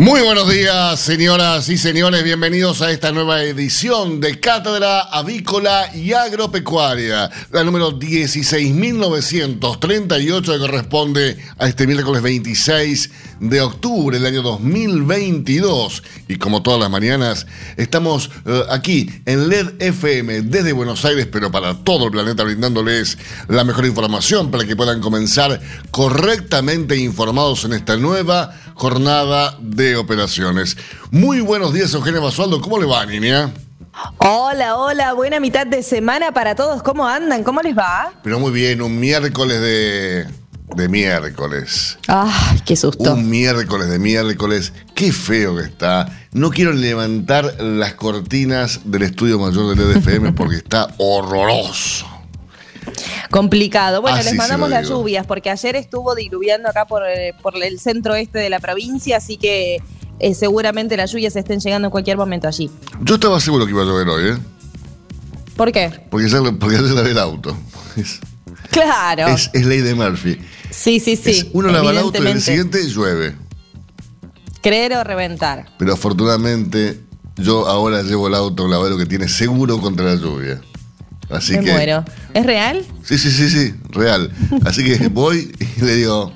Muy buenos días, señoras y señores. Bienvenidos a esta nueva edición de Cátedra Avícola y Agropecuaria, la número 16.938 que corresponde a este miércoles 26 de octubre del año 2022. Y como todas las mañanas, estamos eh, aquí en LED FM desde Buenos Aires, pero para todo el planeta, brindándoles la mejor información para que puedan comenzar correctamente informados en esta nueva jornada de operaciones. Muy buenos días, Eugenio Basualdo. ¿Cómo le va, niña? Hola, hola, buena mitad de semana para todos. ¿Cómo andan? ¿Cómo les va? Pero muy bien, un miércoles de, de miércoles. ¡Ay, qué susto! Un miércoles de miércoles. Qué feo que está. No quiero levantar las cortinas del estudio mayor del EDFM porque está horroroso. Complicado. Bueno, Así les mandamos las lluvias porque ayer estuvo diluviando acá por, eh, por el centro este de la provincia, así que eh, seguramente las lluvias estén llegando en cualquier momento allí. Yo estaba seguro que iba a llover hoy, ¿eh? ¿Por qué? Porque ya, porque ya lavé el auto. Es, Claro. es, es ley de Murphy. sí, sí, sí. Es uno lava el auto y el siguiente llueve. Creer o reventar. Pero afortunadamente yo ahora llevo el auto a un lavadero que tiene seguro contra la lluvia. Así Me que. muero. ¿Es real? Sí, sí, sí, sí, real. Así que voy y le digo,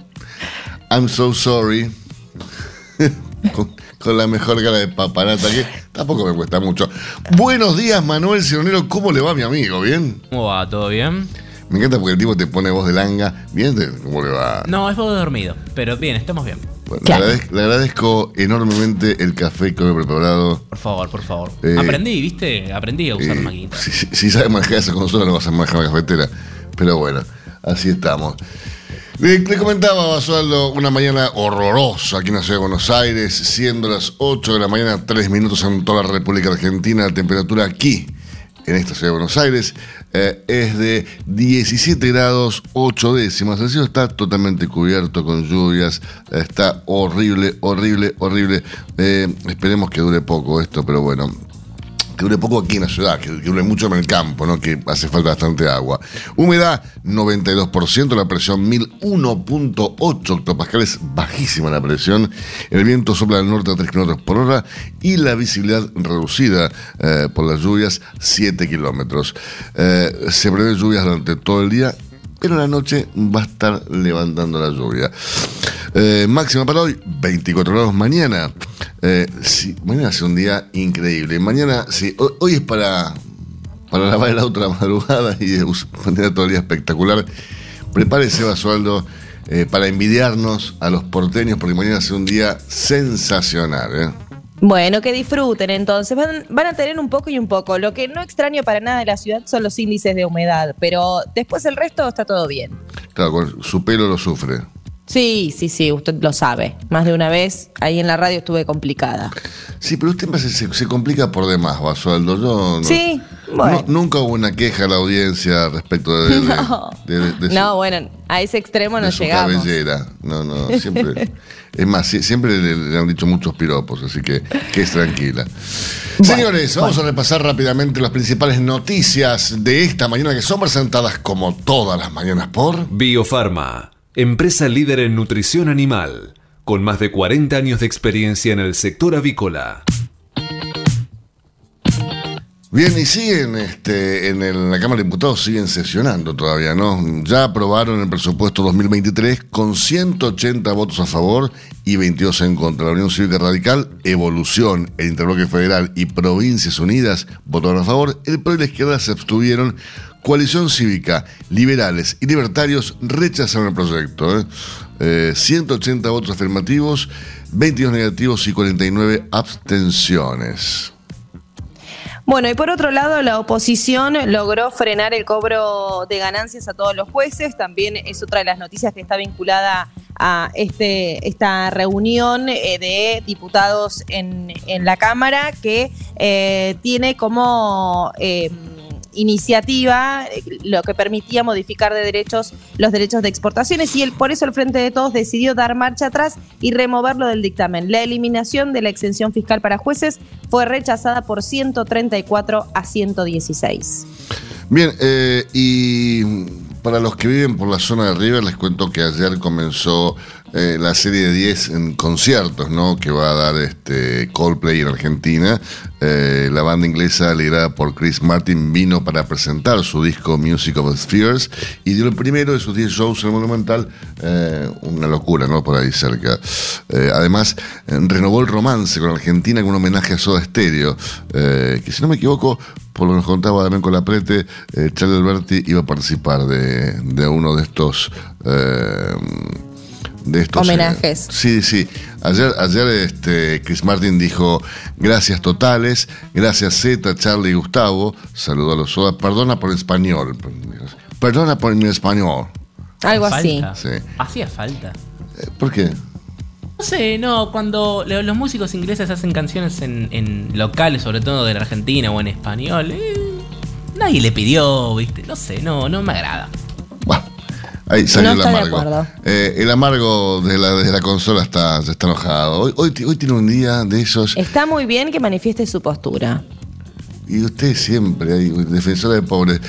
I'm so sorry. con, con la mejor cara de paparata que tampoco me cuesta mucho. Buenos días, Manuel Cironero. ¿Cómo le va, mi amigo? ¿Bien? ¿Cómo va? ¿Todo bien? Me encanta porque el tipo te pone voz de langa. ¿Bien? ¿Cómo le va? No, es poco dormido, pero bien, estamos bien. Bueno, le, agradezco, le agradezco enormemente el café que me he preparado. Por favor, por favor. Eh, Aprendí, ¿viste? Aprendí a usar Eh, maquinita. si, si- si sabes manejar esa consola, no vas a manejar la cafetera. Pero bueno, así estamos. Le, le comentaba a Basualdo una mañana horrorosa aquí en la ciudad de Buenos Aires, siendo las 8 de la mañana, 3 minutos en toda la República Argentina. La temperatura aquí, en esta ciudad de Buenos Aires, eh, es de 17 grados 8 décimas. El cielo está totalmente cubierto con lluvias. Está horrible, horrible, horrible. Eh, esperemos que dure poco esto, pero bueno, que dure poco aquí en la ciudad, que, que dure mucho en el campo, ¿no? que hace falta bastante agua. Humedad 92%, la presión 1001.8 hectopascales, bajísima la presión. El viento sopla del norte a 3 kilómetros por hora y la visibilidad reducida eh, por las lluvias 7 kilómetros. Eh, se prevé lluvias durante todo el día. Pero en la noche va a estar levantando la lluvia. Eh, máxima para hoy, 24 grados mañana. Eh, sí, mañana hace un día increíble. Mañana, sí, hoy, hoy es para, para lavar el auto a la madrugada y us- tener todo el día espectacular. Prepárese, Basualdo, eh, para envidiarnos a los porteños, porque mañana hace un día sensacional. ¿eh? Bueno, que disfruten entonces. Van, van a tener un poco y un poco. Lo que no extraño para nada de la ciudad son los índices de humedad, pero después el resto está todo bien. Claro, su pelo lo sufre. Sí, sí, sí, usted lo sabe. Más de una vez ahí en la radio estuve complicada. Sí, pero usted se, se- complica por demás, Basualdo. Yo no- Sí, bueno. no- nunca hubo una queja a la audiencia respecto de, de- No, de- de- de su- no, bueno, a ese extremo de no su llegamos. cabellera. No, no, siempre. es más, sie- siempre le, le han dicho muchos piropos, así que que es tranquila. Señores, vamos a repasar rápidamente las principales noticias de esta mañana que son presentadas como todas las mañanas por. Biofarma, empresa líder en nutrición animal, con más de 40 años de experiencia en el sector avícola. Bien, y siguen este, en, en la Cámara de Diputados, siguen sesionando todavía, ¿no? Ya aprobaron el presupuesto 2023 con 180 votos a favor y 22 en contra. La Unión Cívica Radical, Evolución, el Interbloque Federal y Provincias Unidas votaron a favor. El PRO y la izquierda se abstuvieron. Coalición Cívica, Liberales y Libertarios rechazaron el proyecto. ¿eh? Eh, 180 votos afirmativos, 22 negativos y 49 abstenciones. Bueno, y por otro lado, la oposición logró frenar el cobro de ganancias a todos los jueces. También es otra de las noticias que está vinculada a este, esta reunión eh, de diputados en, en la Cámara que eh, tiene como... eh, iniciativa eh, lo que permitía modificar de derechos los derechos de exportaciones y el, por eso el Frente de Todos decidió dar marcha atrás y removerlo del dictamen. La eliminación de la exención fiscal para jueces fue rechazada por 134 a 116. Bien, eh, y para los que viven por la zona de River, les cuento que ayer comenzó eh, la serie de 10 en conciertos, ¿no? Que va a dar este Coldplay en Argentina. Eh, la banda inglesa liderada por Chris Martin vino para presentar su disco Music of Spheres y dio el primero de sus 10 shows en el Monumental. Eh, una locura, ¿no? Por ahí cerca. Además, renovó el romance con Argentina con un homenaje a Soda Stereo, que si no me equivoco, por lo que nos contaba también con la Prete, eh, Charlie Alberti iba a participar de uno de estos. De estos eh, Homenajes. sí, sí. Ayer, ayer este, Chris Martin dijo gracias totales, gracias Z, Charlie y Gustavo. Saludó a los Soda. Perdona por el español. Perdona por mi español. Algo así. Sí. Hacía falta. Eh, ¿Por qué? No sé, no, cuando lo- los músicos ingleses hacen canciones en, en locales, sobre todo de la Argentina o en español, eh, nadie le pidió, ¿viste? No sé, no, no me agrada. Ahí salió No el amargo. Eh, el amargo de la, de la consola está, enojado. Hoy, hoy, hoy tiene un día de esos. Está muy bien que manifieste su postura. Y usted siempre, hay defensora de pobres.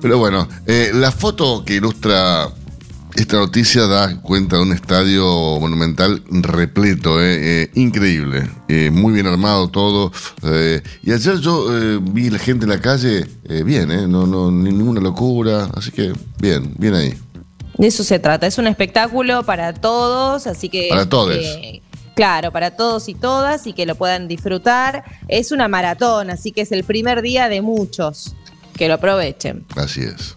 Pero bueno, eh, la foto que ilustra esta noticia da cuenta de un estadio monumental repleto, eh, eh, increíble, eh, muy bien armado todo. y ayer yo vi la gente en la calle bien, no, no, ni- ninguna locura, así que bien, bien ahí. De eso se trata. Es un espectáculo para todos, así que. Para todes. eh, claro, para todos y todas y que lo puedan disfrutar. Es una maratón, así que es el primer día de muchos. Que lo aprovechen. Así es.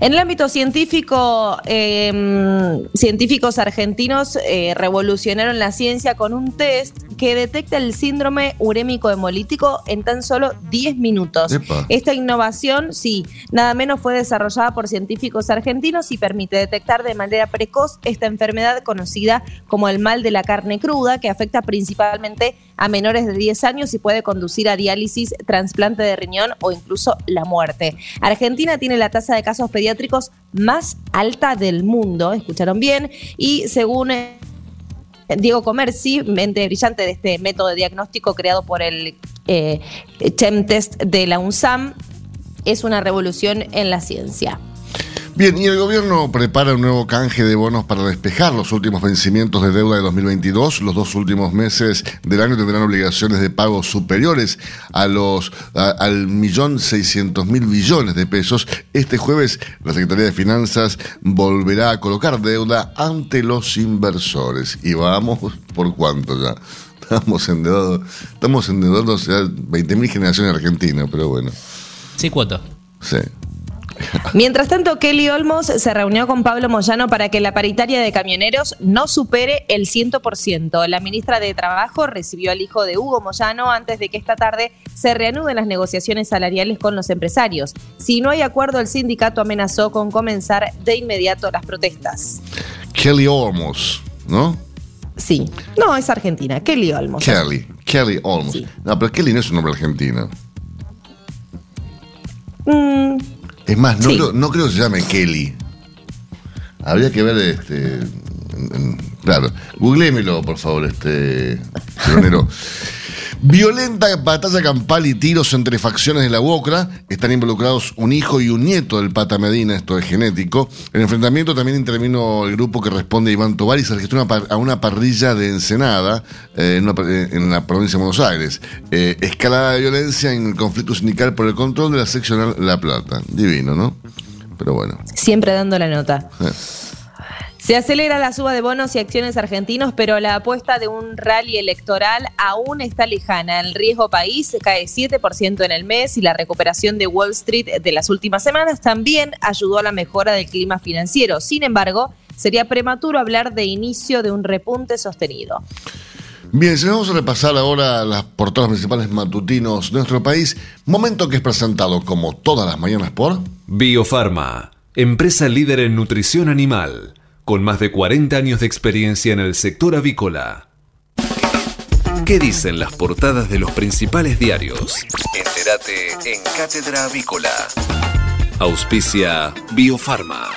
En el ámbito científico, eh, científicos argentinos eh, revolucionaron la ciencia con un test que detecta el síndrome urémico hemolítico en tan solo 10 minutos. Epa. Esta innovación, sí, nada menos fue desarrollada por científicos argentinos y permite detectar de manera precoz esta enfermedad conocida como el mal de la carne cruda, que afecta principalmente a menores de 10 años y puede conducir a diálisis, trasplante de riñón o incluso la muerte. Argentina tiene la tasa de casos pediátricos más alta del mundo, escucharon bien, y según Diego Comerci, mente brillante de este método diagnóstico creado por el eh, ChemTest de la UNSAM, es una revolución en la ciencia. Bien, y el gobierno prepara un nuevo canje de bonos para despejar los últimos vencimientos de deuda de 2022. Los dos últimos meses del año tendrán obligaciones de pago superiores a los a- al millón seiscientos mil billones de pesos. Este jueves la Secretaría de Finanzas volverá a colocar deuda ante los inversores. Y vamos por cuánto ya. Estamos endeudados, estamos endeudados ya 20.000 generaciones argentinas, pero bueno, Sí, cuoto. sí. Mientras tanto, Kelly Olmos se reunió con Pablo Moyano para que la paritaria de camioneros no supere el 100%. La ministra de Trabajo recibió al hijo de Hugo Moyano antes de que esta tarde se reanuden las negociaciones salariales con los empresarios. Si no hay acuerdo, el sindicato amenazó con comenzar de inmediato las protestas. Kelly Olmos, ¿no? Sí, no, es Argentina, Kelly Olmos. Kelly, Kelly Olmos. Sí. No, pero Kelly no es un nombre argentino. Mm, Es más, no, Sí. creo, no creo que se llame Kelly. Habría que ver, este. claro. Googlémelo, por favor, este. Pionero. Violenta batalla campal y tiros entre facciones de la UOCRA. Están involucrados un hijo y un nieto del Pata Medina, esto es genético. En el enfrentamiento también intervino el grupo que responde a Iván Tobar y se registró una a una parrilla de Ensenada eh, en, una eh, en la provincia de Buenos Aires. Eh, escalada de violencia en el conflicto sindical por el control de la seccional La Plata. Divino, ¿no? Pero bueno. siempre dando la nota. eh. Se acelera la suba de bonos y acciones argentinos, pero la apuesta de un rally electoral aún está lejana. El riesgo país cae 7% en el mes y la recuperación de Wall Street de las últimas semanas también ayudó a la mejora del clima financiero. Sin embargo, sería prematuro hablar de inicio de un repunte sostenido. Bien, si vamos a repasar ahora las portadas principales matutinos de nuestro país, momento que es presentado como todas las mañanas por Biofarma, empresa líder en nutrición animal, con más de 40 años de experiencia en el sector avícola. ¿Qué dicen las portadas de los principales diarios? Entérate en Cátedra Avícola. Auspicia Biofarma.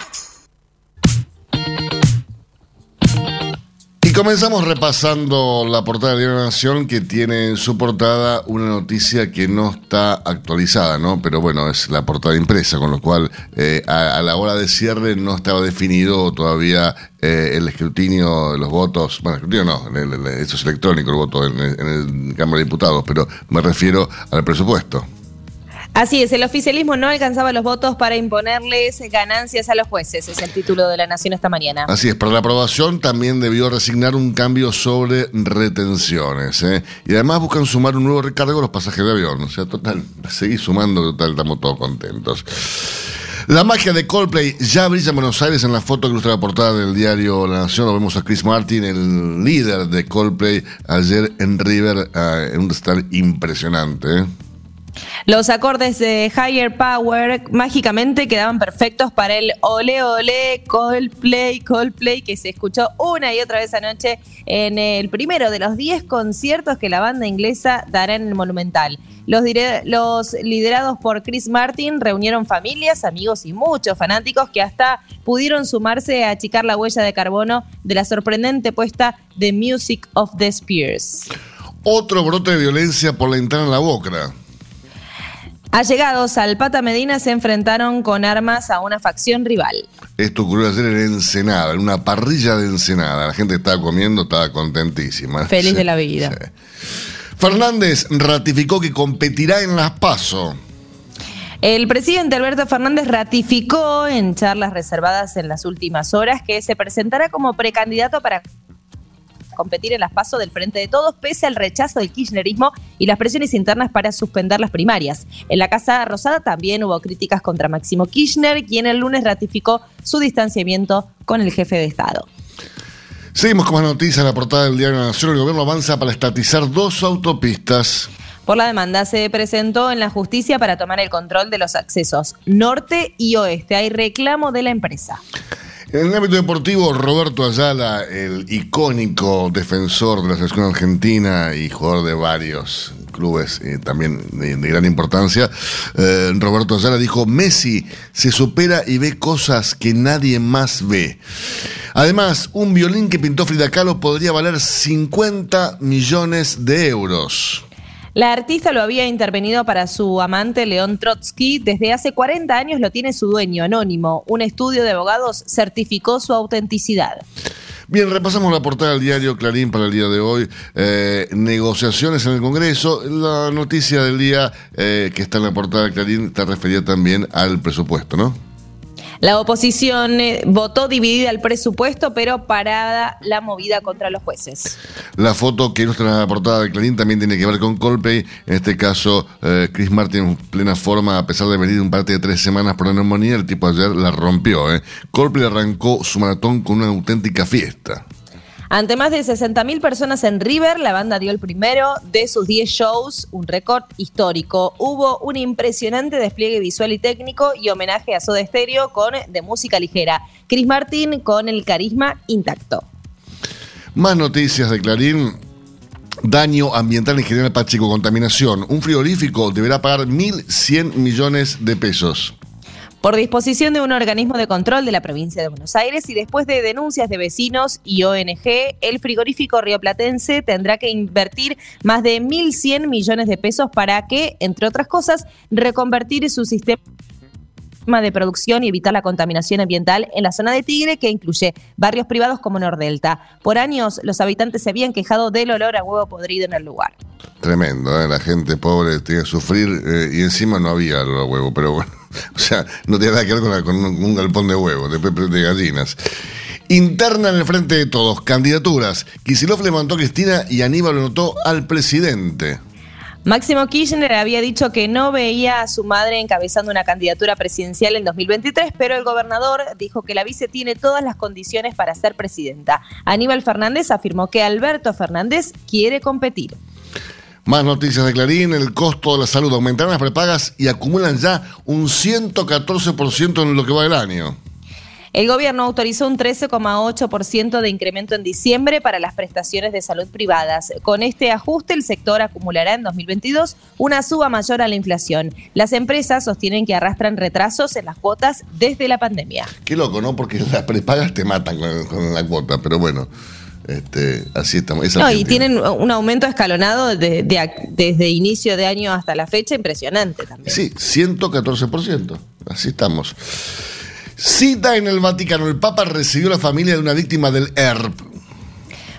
Comenzamos repasando la portada de la Nación que tiene en su portada una noticia que no está actualizada, ¿no? Pero bueno, es la portada impresa, con lo cual eh, a, la hora de cierre no estaba definido todavía eh, el escrutinio de los votos, bueno, el escrutinio no, el, el, eso es electrónico el voto en, en el Cámara de Diputados, pero me refiero al presupuesto. Así es, el oficialismo no alcanzaba los votos para imponerles ganancias a los jueces, es el título de la Nación esta mañana. Así es, para la aprobación también debió resignar un cambio sobre retenciones. ¿eh? Y además buscan sumar un nuevo recargo a los pasajes de avión. O sea, total, seguir sumando, total, estamos todos contentos. La magia de Coldplay ya brilla en Buenos Aires en la foto que ilustra la portada del diario La Nación. Lo vemos a Chris Martin, el líder de Coldplay, ayer en River, uh, en un recital impresionante. ¿eh? Los acordes de Higher Power mágicamente quedaban perfectos para el ole ole Coldplay, Coldplay que se escuchó una y otra vez anoche en el primero de los 10 conciertos que la banda inglesa dará en el Monumental. Los, los, liderados por Chris Martin reunieron familias, amigos y muchos fanáticos que hasta pudieron sumarse a achicar la huella de carbono de la sorprendente puesta de Music of the Spears. Otro brote de violencia por la entrada en la boca. Allegados al Pata Medina se enfrentaron con armas a una facción rival. Esto ocurrió ayer en Ensenada, en una parrilla de Ensenada. La gente estaba comiendo, estaba contentísima. Feliz sí, de la vida. Sí. Fernández ratificó que competirá en las PASO. El presidente Alberto Fernández ratificó en charlas reservadas en las últimas horas que se presentará como precandidato para competir en las pasos del Frente de Todos, pese al rechazo del kirchnerismo y las presiones internas para suspender las primarias. En la Casa Rosada también hubo críticas contra Máximo Kirchner, quien el lunes ratificó su distanciamiento con el jefe de Estado. Seguimos con más noticias en la portada del Diario Nación. El gobierno avanza para estatizar dos autopistas. Por la demanda se presentó en la justicia para tomar el control de los accesos norte y oeste. Hay reclamo de la empresa. En el ámbito deportivo, Roberto Ayala, el icónico defensor de la selección argentina y jugador de varios clubes eh, también de, gran importancia, eh, Roberto Ayala dijo, Messi se supera y ve cosas que nadie más ve. Además, un violín que pintó Frida Kahlo podría valer 50 millones de euros. La artista lo había intervenido para su amante León Trotsky. Desde hace 40 años lo tiene su dueño anónimo. Un estudio de abogados certificó su autenticidad. Bien, repasamos la portada del diario Clarín para el día de hoy. Eh, negociaciones en el Congreso. La noticia del día eh, que está en la portada de Clarín está referida también al presupuesto, ¿no? La oposición eh, votó dividida el presupuesto, pero parada la movida contra los jueces. La foto que ilustra la portada de Clarín también tiene que ver con Coldplay. En este caso, eh, Chris Martin en plena forma, a pesar de venir un parte de tres semanas por la neumonía, el tipo ayer la rompió. ¿eh? Coldplay arrancó su maratón con una auténtica fiesta. Ante más de 60.000 personas en River, la banda dio el primero de sus 10 shows, un récord histórico. Hubo un impresionante despliegue visual y técnico y homenaje a Soda Stereo con de música ligera. Chris Martin con el carisma intacto. Más noticias de Clarín. Daño ambiental en general Pacheco, contaminación. Un frigorífico deberá pagar 1.100 millones de pesos. Por disposición de un organismo de control de la provincia de Buenos Aires y después de denuncias de vecinos y ONG, el frigorífico rioplatense tendrá que invertir más de 1.100 millones de pesos para que, entre otras cosas, reconvertir su sistema de producción y evitar la contaminación ambiental en la zona de Tigre, que incluye barrios privados como Nordelta. Por años, los habitantes se habían quejado del olor a huevo podrido en el lugar. Tremendo, ¿eh? la gente pobre tiene que sufrir eh, y encima no había olor a huevo, pero bueno, o sea, no tiene nada que ver con, un, galpón de huevos, de, de gallinas. Interna en el frente de todos, candidaturas. Kisilov levantó a Cristina y Aníbal lo notó al presidente. Máximo Kirchner había dicho que no veía a su madre encabezando una candidatura presidencial en 2023, pero el gobernador dijo que la vice tiene todas las condiciones para ser presidenta. Aníbal Fernández afirmó que Alberto Fernández quiere competir. Más noticias de Clarín, el costo de la salud. Aumentaron las prepagas y acumulan ya un 114% en lo que va del año. El gobierno autorizó un 13,8% de incremento en diciembre para las prestaciones de salud privadas. Con este ajuste, el sector acumulará en 2022 una suba mayor a la inflación. Las empresas sostienen que arrastran retrasos en las cuotas desde la pandemia. Qué loco, ¿no? Porque las prepagas te matan con, la cuota, pero bueno. Este, así estamos. no, y tienen un aumento escalonado desde inicio de año hasta la fecha impresionante también. Sí, 114%. Así estamos. Cita en el Vaticano. El Papa recibió a la familia de una víctima del ERP.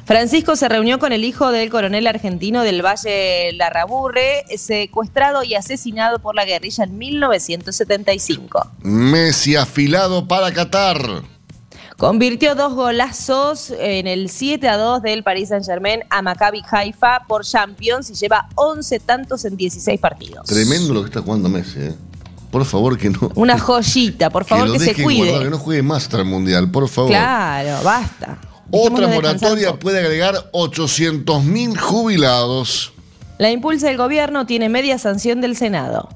Francisco se reunió con el hijo del coronel argentino del Valle Larraburre, secuestrado y asesinado por la guerrilla en 1975. Messi afilado para Qatar. Convirtió dos golazos en el 7 a 2 del Paris Saint-Germain a Maccabi Haifa por Champions y lleva 11 tantos en 16 partidos. Tremendo lo que está jugando Messi, ¿eh? Por favor, que no. Una joyita, por favor, que, se cuide. que no juegue más hasta el mundial, por favor. Claro, basta. Otra moratoria puede agregar 800.000 jubilados. La impulsa del gobierno tiene media sanción del Senado.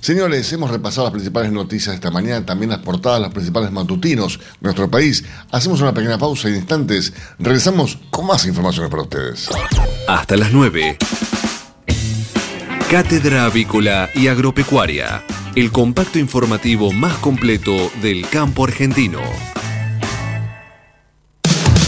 Señores, hemos repasado las principales noticias esta mañana, también las portadas, los principales matutinos de nuestro país. Hacemos una pequeña pausa y en instantes regresamos con más informaciones para ustedes. Hasta las 9. Cátedra Avícola y Agropecuaria el compacto informativo más completo del campo argentino.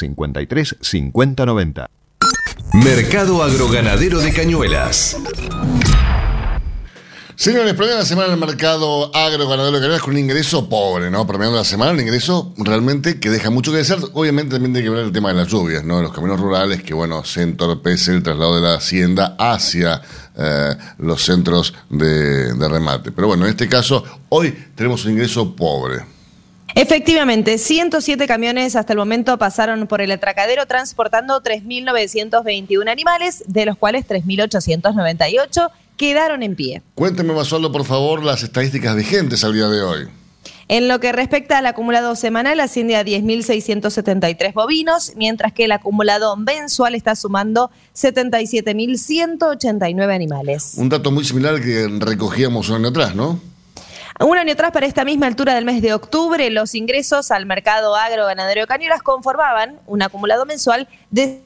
53 50 90. Mercado Agroganadero de Cañuelas. Señores, de la semana el mercado agroganadero de Cañuelas con un ingreso pobre, ¿no? Promediando la semana, un ingreso realmente que deja mucho que desear. Obviamente también tiene que ver el tema de las lluvias, ¿no? Los caminos rurales, que bueno, se entorpece el traslado de la hacienda hacia eh, los centros de remate. Pero bueno, en este caso, hoy tenemos un ingreso pobre. Efectivamente, 107 camiones hasta el momento pasaron por el atracadero transportando 3.921 animales, de los cuales 3.898 quedaron en pie. Cuénteme, Basualdo, por favor, las estadísticas vigentes al día de hoy. En lo que respecta al acumulado semanal, asciende a 10.673 bovinos, mientras que el acumulado mensual está sumando 77.189 animales. Un dato muy similar al que recogíamos un año atrás, ¿no? Un año atrás, para esta misma altura del mes de octubre, los ingresos al mercado agro-ganadero de Cañuelas conformaban un acumulado mensual de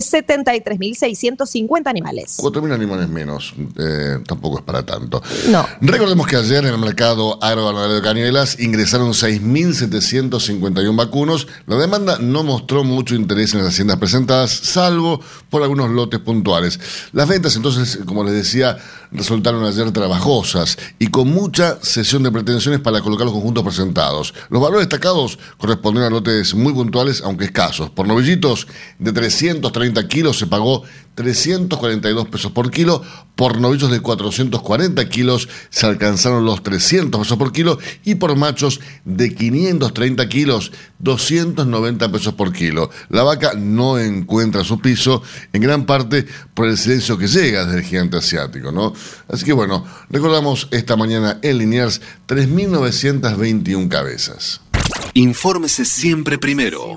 73.650 animales. 4.000 animales menos, eh, tampoco es para tanto. No. Recordemos que ayer en el mercado agroganadero de Cañuelas ingresaron 6.751 vacunos. La demanda no mostró mucho interés en las haciendas presentadas, salvo por algunos lotes puntuales. Las ventas, entonces, como les decía, resultaron ayer trabajosas y con mucha sesión de pretensiones para colocar los conjuntos presentados. Los valores destacados corresponden a lotes muy puntuales, aunque escasos. Por novillitos de 330 kilos se pagó 342 pesos por kilo. Por novillos de 440 kilos se alcanzaron los 300 pesos por kilo. Y por machos de 530 kilos, 290 pesos por kilo. La vaca no encuentra su piso, en gran parte por el silencio que llega desde el gigante asiático, ¿no? Así que bueno, recordamos esta mañana en Liniers 3.921 cabezas. Infórmese siempre primero.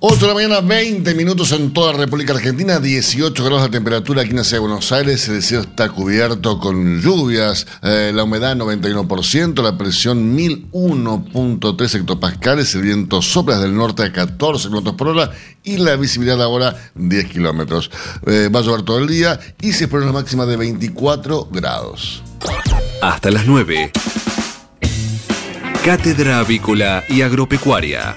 8 de la mañana, 20 minutos en toda la República Argentina, 18 grados de temperatura aquí en la ciudad de Buenos Aires, el cielo está cubierto con lluvias, eh, la humedad 91%, la presión 1001.3 hectopascales, el viento sopla desde el norte a 14 kilómetros por hora y la visibilidad ahora 10 kilómetros. Eh, va a llover todo el día y se espera una máxima de 24 grados. Hasta las 9. Cátedra Avícola y Agropecuaria,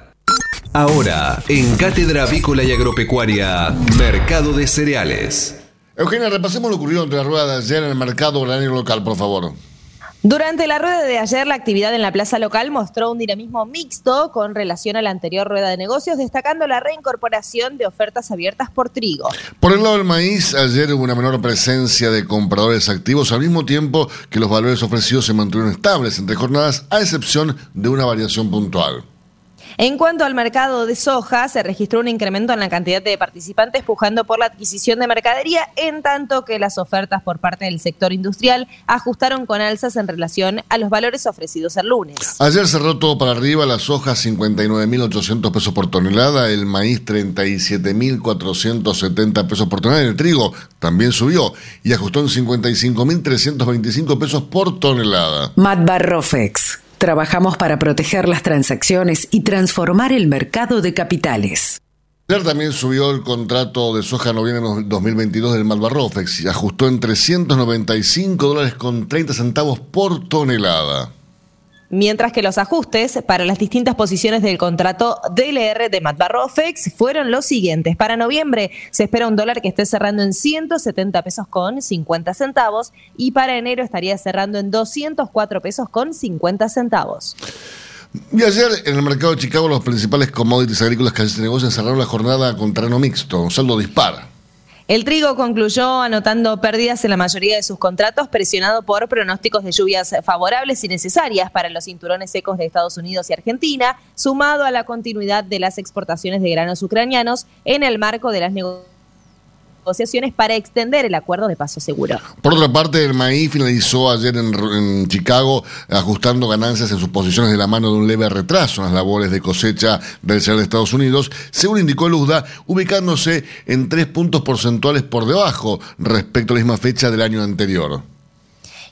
Ahora, en Cátedra Avícola y Agropecuaria, Mercado de Cereales. Eugenia, repasemos lo ocurrido entre la rueda de ayer en el mercado granario local, por favor. Durante la rueda de ayer, la actividad en la plaza local mostró un dinamismo mixto con relación a la anterior rueda de negocios, destacando la reincorporación de ofertas abiertas por trigo. Por el lado del maíz, ayer hubo una menor presencia de compradores activos, al mismo tiempo que los valores ofrecidos se mantuvieron estables entre jornadas, a excepción de una variación puntual. En cuanto al mercado de soja, se registró un incremento en la cantidad de participantes pujando por la adquisición de mercadería, en tanto que las ofertas por parte del sector industrial ajustaron con alzas en relación a los valores ofrecidos el lunes. Ayer cerró todo para arriba, la soja 59.800 pesos por tonelada, el maíz 37.470 pesos por tonelada, el trigo también subió y ajustó en 55.325 pesos por tonelada. Matt Barrofex. Trabajamos para proteger las transacciones y transformar el mercado de capitales. También subió el contrato de soja noviembre 2022 del Malvarrofex y ajustó en 395 dólares con 30 centavos por tonelada mientras que los ajustes para las distintas posiciones del contrato DLR de Matbarrofex fueron los siguientes. Para noviembre se espera un dólar que esté cerrando en 170 pesos con 50 centavos y para enero estaría cerrando en 204 pesos con 50 centavos. Y ayer en el mercado de Chicago los principales commodities agrícolas que se negocian cerraron la jornada con terreno mixto, saldo dispara. El trigo concluyó anotando pérdidas en la mayoría de sus contratos, presionado por pronósticos de lluvias favorables y necesarias para los cinturones secos de Estados Unidos y Argentina, sumado a la continuidad de las exportaciones de granos ucranianos en el marco de las negociaciones negociaciones para extender el acuerdo de paso seguro. Por otra parte, el maíz finalizó ayer en, Chicago ajustando ganancias en sus posiciones de la mano de un leve retraso en las labores de cosecha del cereal de Estados Unidos, según indicó Luzda, ubicándose en tres puntos porcentuales por debajo respecto a la misma fecha del año anterior.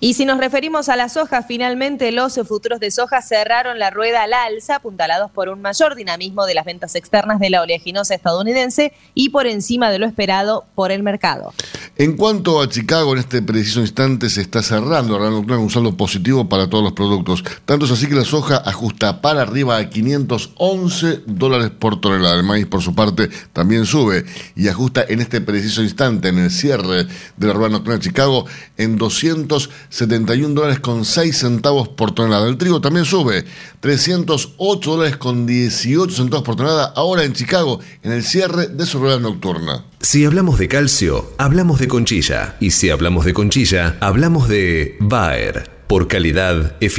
Y si nos referimos a la soja, finalmente los futuros de soja cerraron la rueda al alza, apuntalados por un mayor dinamismo de las ventas externas de la oleaginosa estadounidense y por encima de lo esperado por el mercado. En cuanto a Chicago, en este preciso instante se está cerrando un saldo positivo para todos los productos. Tanto es así que la soja ajusta para arriba a 511 dólares por tonelada. El maíz, por su parte, también sube y ajusta en este preciso instante, en el cierre de la rueda nocturna de Chicago, en 200 71 dólares con 6 centavos por tonelada. El trigo también sube, 308 dólares con 18 centavos por tonelada, ahora en Chicago, en el cierre de su rueda nocturna. Si hablamos de calcio, hablamos de conchilla. Y si hablamos de conchilla, hablamos de Bayer. Por calidad, eficacia,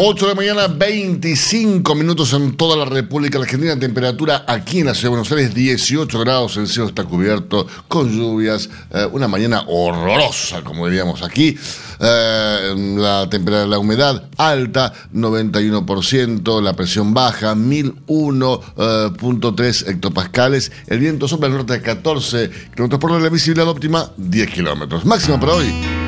8 de la mañana, 25 minutos en toda la República Argentina. Temperatura aquí en la ciudad de Buenos Aires, 18 grados. El cielo está cubierto con lluvias. eh, una mañana horrorosa, como diríamos aquí. Eh, la temperatura, la humedad alta, 91%. La presión baja, 1001.3 hectopascales. El viento sopla al norte a 14 kilómetros por hora. La visibilidad óptima, 10 kilómetros. Máxima para hoy.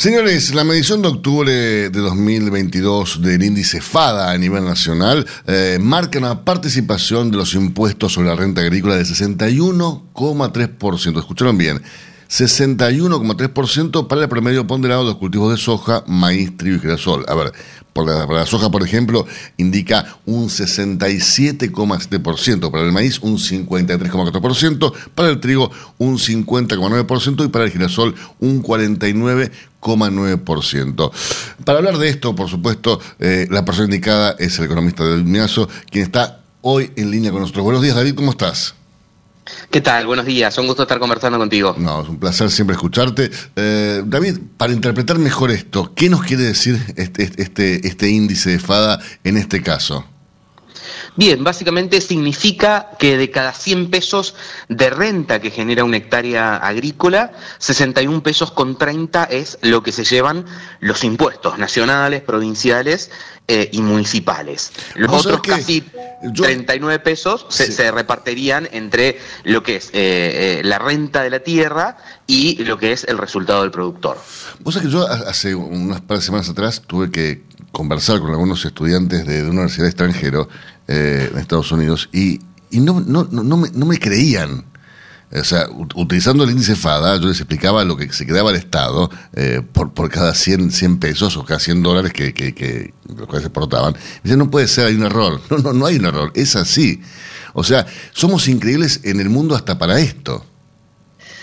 Señores, la medición de octubre de 2022 del índice FADA a nivel nacional eh, marca una participación de los impuestos sobre la renta agrícola de 61,3%. Escucharon bien. 61,3% para el promedio ponderado de los cultivos de soja, maíz, trigo y girasol. A ver, por la, para la soja, por ejemplo, indica un 67,7%, para el maíz un 53,4%, para el trigo un 50,9% y para el girasol un 49,9%. Para hablar de esto, por supuesto, eh, la persona indicada es el economista David Miazo, quien está hoy en línea con nosotros. Buenos días, David, ¿cómo estás? ¿Qué tal? Buenos días, un gusto estar conversando contigo. No, es un placer siempre escucharte. Eh, David, para interpretar mejor esto, ¿qué nos quiere decir este, este, este índice de FADA en este caso? Bien, básicamente significa que de cada 100 pesos de renta que genera una hectárea agrícola, 61 pesos con 30 es lo que se llevan los impuestos nacionales, provinciales eh, y municipales. Los ¿Vos sabés otros casi 39 pesos se, Sí. se repartirían entre lo que es eh, eh, la renta de la tierra y lo que es el resultado del productor. Vos sabés que yo ha- hace unas par de semanas atrás tuve que conversar con algunos estudiantes de, de una universidad extranjera eh, en Estados Unidos y, y no, no, no, me, no me creían. O sea, ut- utilizando el índice FADA, yo les explicaba lo que se quedaba el Estado eh, por, por cada 100, 100 pesos o cada 100 dólares que, que, los cuales se exportaban. Y Dicen, no puede ser, hay un error. No, no, no hay un error, es así. O sea, somos increíbles en el mundo hasta para esto.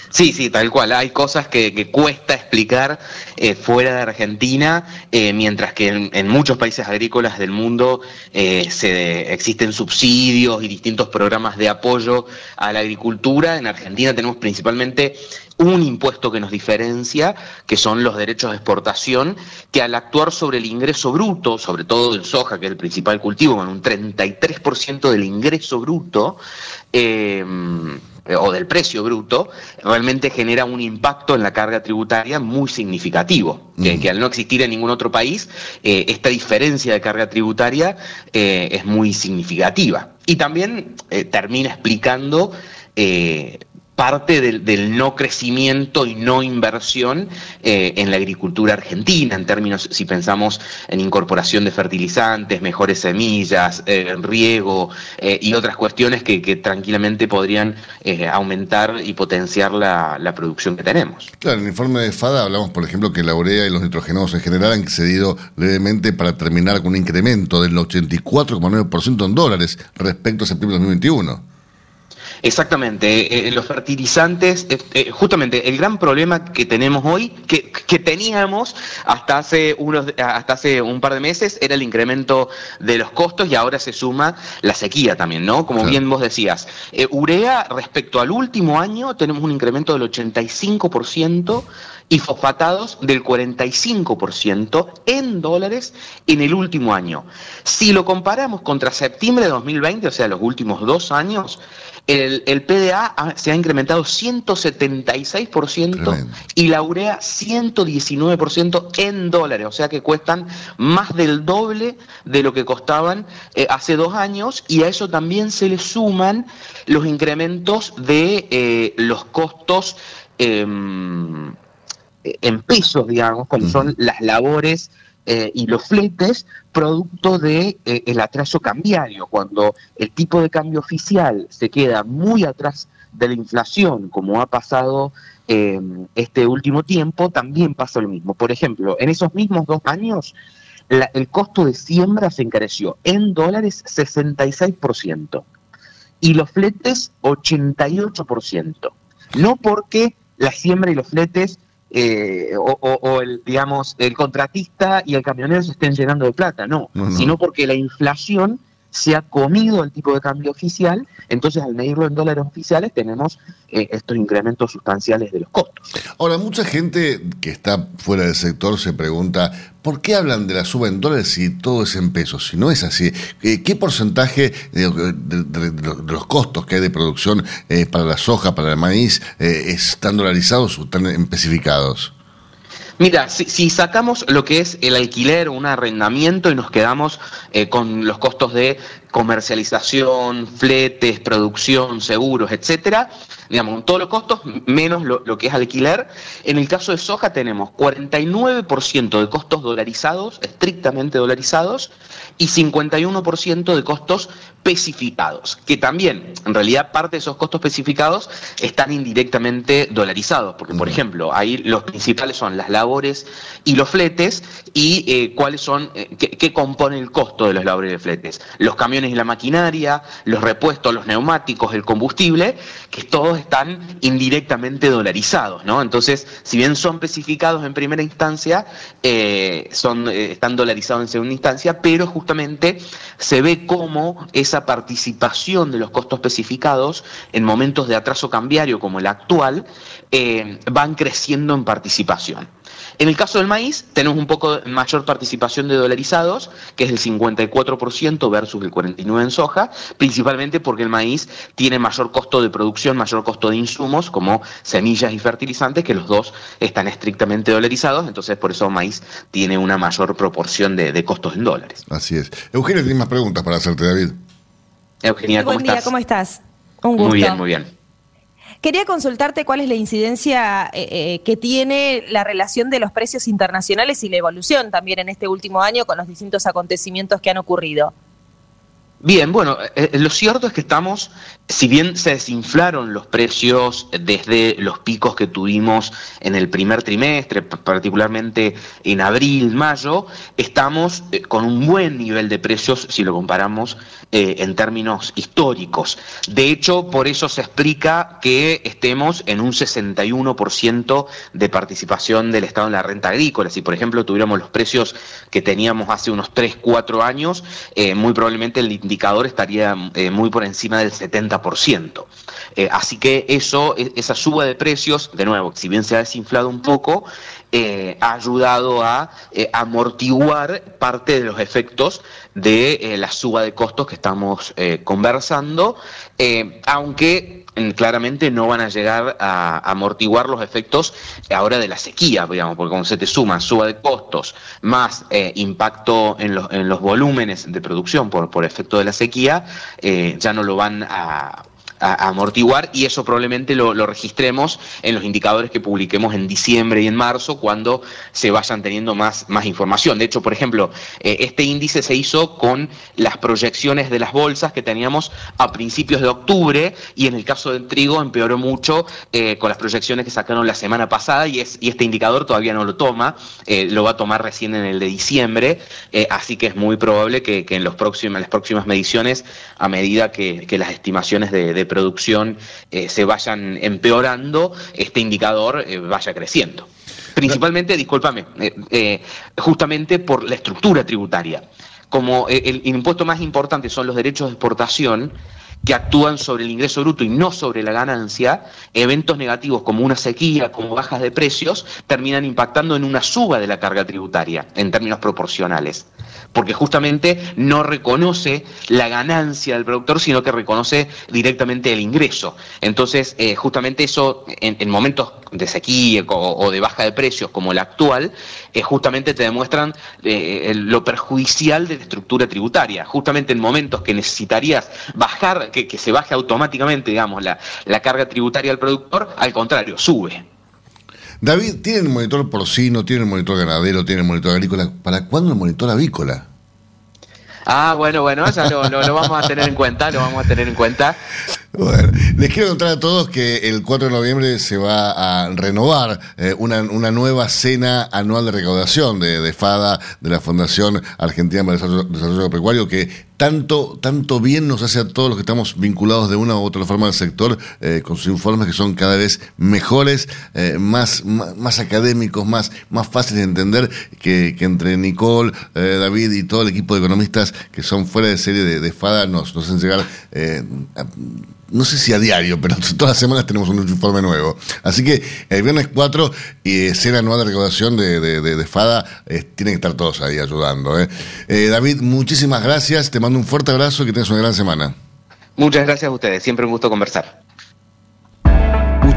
Sí, sí, tal cual. Hay cosas que, que cuesta explicar eh, fuera de Argentina, eh, mientras que en, muchos países agrícolas del mundo eh, se, existen subsidios y distintos programas de apoyo a la agricultura. En Argentina tenemos principalmente un impuesto que nos diferencia, que son los derechos de exportación, que al actuar sobre el ingreso bruto, sobre todo en soja, que es el principal cultivo, con un 33% del ingreso bruto, eh, o del precio bruto, realmente genera un impacto en la carga tributaria muy significativo, que, que al no existir en ningún otro país, eh, esta diferencia de carga tributaria eh, es muy significativa. Y también eh, termina explicando eh, parte del, del no crecimiento y no inversión eh, en la agricultura argentina, en términos, si pensamos en incorporación de fertilizantes, mejores semillas, eh, riego eh, y otras cuestiones que, que tranquilamente podrían aumentar y potenciar la, la producción que tenemos. Claro, en el informe de FADA hablamos, por ejemplo, que la urea y los nitrogenados en general han cedido levemente para terminar con un incremento del 84,9% en dólares respecto a septiembre de 2021. Exactamente, eh, los fertilizantes, eh, eh, justamente el gran problema que tenemos hoy, que, que teníamos hasta hace unos, hasta hace un par de meses, era el incremento de los costos y ahora se suma la sequía también, ¿no? Como Claro. bien vos decías, eh, urea respecto al último año tenemos un incremento del 85% y fosfatados del 45% en dólares en el último año. Si lo comparamos contra septiembre de 2020, o sea, los últimos dos años, el, el PDA ha- se ha incrementado 176% Tremendo. y la urea 119% en dólares, o sea que cuestan más del doble de lo que costaban eh, hace dos años y a eso también se le suman los incrementos de eh, los costos em, en pesos, digamos, como son las labores eh, y los fletes, producto de eh, el atraso cambiario. Cuando el tipo de cambio oficial se queda muy atrás de la inflación, como ha pasado eh, este último tiempo, también pasa lo mismo. Por ejemplo, en esos mismos dos años, la- el costo de siembra se encareció en dólares 66% y los fletes 88%. No porque la siembra y los fletes eh, o, o- o el, digamos, el contratista y el camionero se estén llenando de plata, no, No, no. sino porque la inflación se ha comido el tipo de cambio oficial, entonces al medirlo en dólares oficiales tenemos eh, estos incrementos sustanciales de los costos. Ahora, mucha gente que está fuera del sector se pregunta, ¿por qué hablan de la suba en dólares si todo es en pesos? Si no es así, eh, ¿qué porcentaje de, los costos que hay de producción eh, para la soja, para el maíz, están dolarizados o están especificados? Mira, si, sacamos lo que es el alquiler o un arrendamiento y nos quedamos eh, con los costos de comercialización, fletes, producción, seguros, etcétera, digamos, todos los costos menos lo, lo que es alquiler, en el caso de soja tenemos 49% de costos dolarizados, estrictamente dolarizados, y 51% de costos especificados, que también, en realidad, parte de esos costos especificados están indirectamente dolarizados, porque, por ejemplo, ahí los principales son las labores y los fletes, y eh, cuáles son, eh, qué, qué compone el costo de los labores y los fletes. Los camiones y la maquinaria, los repuestos, los neumáticos, el combustible, que todos están indirectamente dolarizados, ¿no? Entonces, si bien son especificados en primera instancia, eh, son, eh, están dolarizados en segunda instancia, pero justamente se ve cómo esa participación de los costos especificados en momentos de atraso cambiario como el actual eh, van creciendo en participación. En el caso del maíz, tenemos un poco mayor participación de dolarizados, que es el 54% versus el 49% en soja, principalmente porque el maíz tiene mayor costo de producción, mayor costo de insumos, como semillas y fertilizantes, que los dos están estrictamente dolarizados, entonces por eso el maíz tiene una mayor proporción de, de costos en dólares. Así es. Eugenio, tiene más preguntas para hacerte, David. Eugenia, ¿cómo Buen día, estás? ¿cómo estás? Un gusto. Muy bien, muy bien. Quería consultarte cuál es la incidencia eh, eh, que tiene la relación de los precios internacionales y la evolución también en este último año con los distintos acontecimientos que han ocurrido. Bien, bueno, eh, lo cierto es que estamos, si bien se desinflaron los precios desde los picos que tuvimos en el primer trimestre, particularmente en abril, mayo, estamos eh, con un buen nivel de precios si lo comparamos eh, en términos históricos. De hecho, por eso se explica que estemos en un 61% de participación del Estado en la renta agrícola. Si, por ejemplo, tuviéramos los precios que teníamos hace unos 3, 4 años, eh, muy probablemente el indicador estaría muy por encima del 70%. Eh, así que eso, e- esa suba de precios, de nuevo, si bien se ha desinflado un poco, eh, ha ayudado a eh, amortiguar parte de los efectos de la suba de costos que estamos conversando, aunque claramente no van a llegar a amortiguar los efectos ahora de la sequía, digamos, porque cuando se te suman suba de costos más eh, impacto en los, en los volúmenes de producción por, por efecto de la sequía, eh, ya no lo van a a- amortiguar y eso probablemente lo, registremos en los indicadores que publiquemos en diciembre y en marzo cuando se vayan teniendo más, más información. De hecho, por ejemplo, eh, este índice se hizo con las proyecciones de las bolsas que teníamos a principios de octubre y en el caso del trigo empeoró mucho eh, con las proyecciones que sacaron la semana pasada y, es, y este indicador todavía no lo toma, eh, lo va a tomar recién en el de diciembre, así que es muy probable que, en los próximos, las próximas mediciones, a medida que, que las estimaciones de producción eh, se vayan empeorando, este indicador eh, vaya creciendo. Principalmente, discúlpame, eh, justamente por la estructura tributaria. Como eh, el impuesto más importante son los derechos de exportación, que actúan sobre el ingreso bruto y no sobre la ganancia, eventos negativos como una sequía, como bajas de precios, terminan impactando en una suba de la carga tributaria en términos proporcionales. Porque justamente no reconoce la ganancia del productor, sino que reconoce directamente el ingreso. Entonces, eh, justamente eso, en, en momentos de sequía o, de baja de precios como el actual, eh, justamente te demuestran eh, lo perjudicial de la estructura tributaria. Justamente en momentos que necesitarías bajar, que, que se baje automáticamente, digamos, la, la carga tributaria al productor, al contrario, sube. David, ¿tienen monitor porcino, tienen monitor ganadero, tienen monitor agrícola? ¿Para cuándo el monitor avícola? Ah, bueno, bueno, ya lo, lo- lo vamos a tener en cuenta, lo vamos a tener en cuenta. Bueno, les quiero contar a todos que el 4 de noviembre se va a renovar eh, una, una nueva cena anual de recaudación de, de FADA, de la Fundación Argentina para el Desarrollo, Desarrollo Pecuario, que tanto, tanto bien nos hace a todos los que estamos vinculados de una u otra forma al sector, eh, con sus informes que son cada vez mejores, eh, más, más, académicos, más, más fáciles de entender, que, entre Nicole, David y todo el equipo de economistas que son fuera de serie de, de FADA nos, nos hacen llegar a- no sé si a diario, pero todas las semanas tenemos un informe nuevo. Así que el viernes 4, y cena anual de recaudación de- de FADA, eh, tienen que estar todos ahí ayudando. ¿eh? Eh, David, muchísimas gracias, te mando un fuerte abrazo y que tengas una gran semana. Muchas gracias a ustedes, siempre un gusto conversar.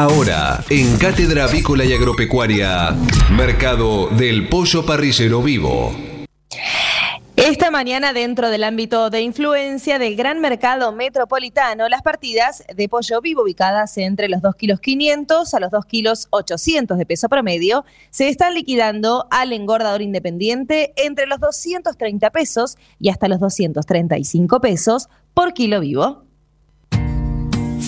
Ahora, en Cátedra Avícola y Agropecuaria, Mercado del Pollo Parrillero Vivo. Esta mañana, dentro del ámbito de influencia del gran mercado metropolitano, las partidas de pollo vivo ubicadas entre los 2 kilos 500 a los 2 kilos 800 de peso promedio se están liquidando al engordador independiente entre los 230 pesos y hasta los 235 pesos por kilo vivo.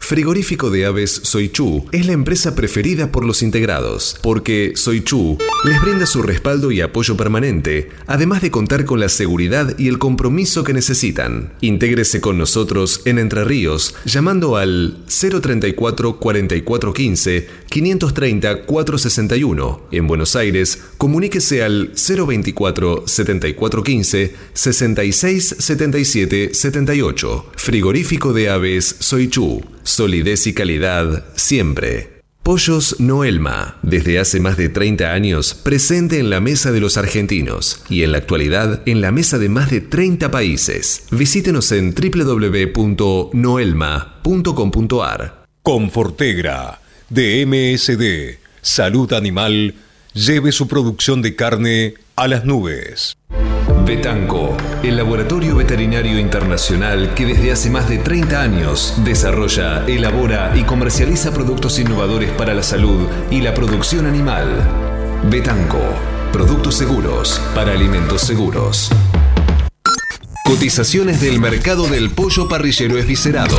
Frigorífico de Aves Soichu es la empresa preferida por los integrados, porque Soichu les brinda su respaldo y apoyo permanente, además de contar con la seguridad y el compromiso que necesitan. Intégrese con nosotros en Entre Ríos llamando al 034 4415 530 461. En Buenos Aires, comuníquese al 024 7415 66 77 78. Frigorífico de Aves Soichu. Solidez y calidad siempre. Pollos Noelma, desde hace más de 30 años presente en la mesa de los argentinos y en la actualidad en la mesa de más de 30 países. Visítenos en www.noelma.com.ar. Confortegra, de MSD, Salud Animal, lleve su producción de carne a las nubes. Betanco, el laboratorio veterinario internacional que desde hace más de 30 años desarrolla, elabora y comercializa productos innovadores para la salud y la producción animal. Betanco, productos seguros para alimentos seguros. Cotizaciones del mercado del pollo parrillero esviscerado.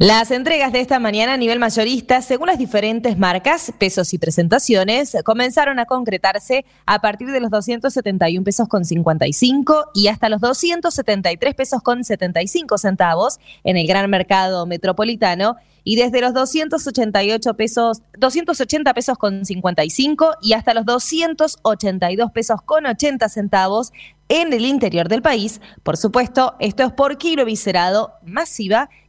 Las entregas de esta mañana a nivel mayorista, según las diferentes marcas, pesos y presentaciones, comenzaron a concretarse a partir de los 271 pesos con 55 y hasta los 273 pesos con 75 centavos en el gran mercado metropolitano y desde los 288 pesos, 280 pesos con 55 y hasta los 282 pesos con 80 centavos en el interior del país. Por supuesto, esto es por kilo viscerado, masiva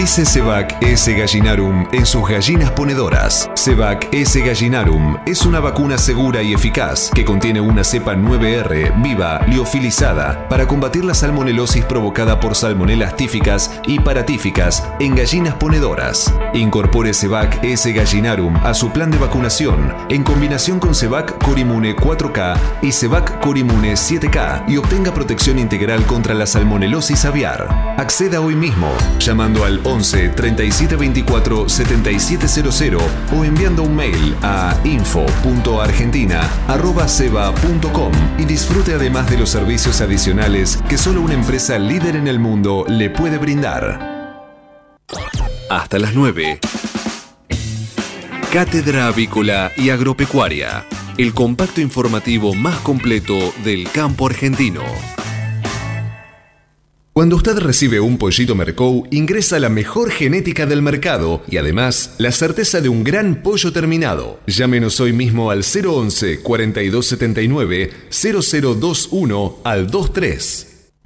Utilice Cebac S. gallinarum en sus gallinas ponedoras. Cebac S. gallinarum es una vacuna segura y eficaz que contiene una cepa 9R viva liofilizada para combatir la salmonelosis provocada por salmonelas tíficas y paratíficas en gallinas ponedoras. Incorpore Cebac S. gallinarum a su plan de vacunación en combinación con Cebac Corimune 4K y Cebac Corimune 7K y obtenga protección integral contra la salmonelosis aviar. Acceda hoy mismo llamando al 11 37 24 7700 o enviando un mail a info.argentina.ceba.com y disfrute además de los servicios adicionales que solo una empresa líder en el mundo le puede brindar. Hasta las 9. Cátedra Avícola y Agropecuaria, el compacto informativo más completo del campo argentino. Cuando usted recibe un pollito Mercou, ingresa la mejor genética del mercado y además la certeza de un gran pollo terminado. Llámenos hoy mismo al 011 4279 0021 al 23.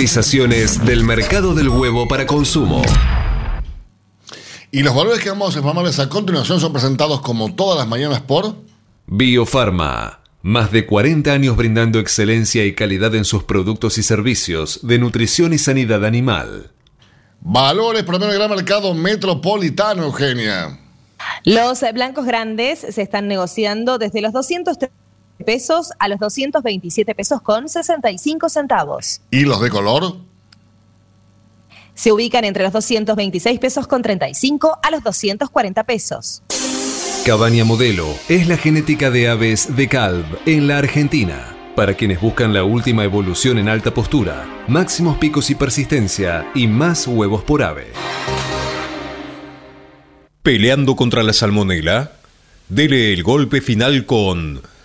Cotizaciones del mercado del huevo para consumo. Y los valores que vamos a informarles a continuación son presentados como todas las mañanas por Biofarma. Más de 40 años brindando excelencia y calidad en sus productos y servicios de nutrición y sanidad animal. Valores promedio del gran mercado metropolitano, Eugenia. Los blancos grandes se están negociando desde los 200 pesos a los 227 pesos con 65 centavos. ¿Y los de color? Se ubican entre los 226 pesos con 35 a los 240 pesos. Cabaña Modelo es la genética de aves de Calv en la Argentina. Para quienes buscan la última evolución en alta postura, máximos picos y persistencia y más huevos por ave. Peleando contra la salmonela, dele el golpe final con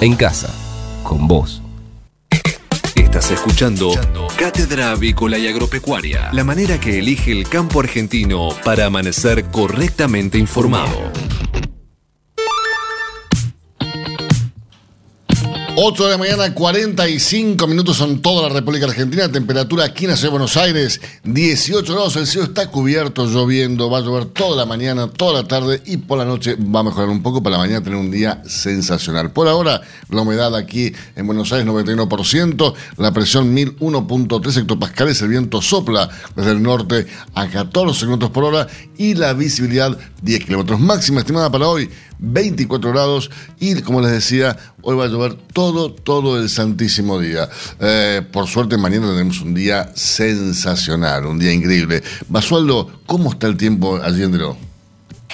En casa, con vos. Estás escuchando Cátedra Avícola y Agropecuaria, la manera que elige el campo argentino para amanecer correctamente informado. 8 de la mañana, 45 minutos son toda la República Argentina. Temperatura aquí en la ciudad de Buenos Aires, 18 grados. El cielo está cubierto, lloviendo. Va a llover toda la mañana, toda la tarde y por la noche va a mejorar un poco para la mañana tener un día sensacional. Por ahora, la humedad aquí en Buenos Aires, 91%. La presión 1001.3 hectopascales. El viento sopla desde el norte a 14 kilómetros por hora y la visibilidad 10 kilómetros. Máxima estimada para hoy, 24 grados y como les decía, hoy va a llover todo, todo el santísimo día. Eh, por suerte mañana tenemos un día sensacional, un día increíble. Basualdo, ¿cómo está el tiempo allí en?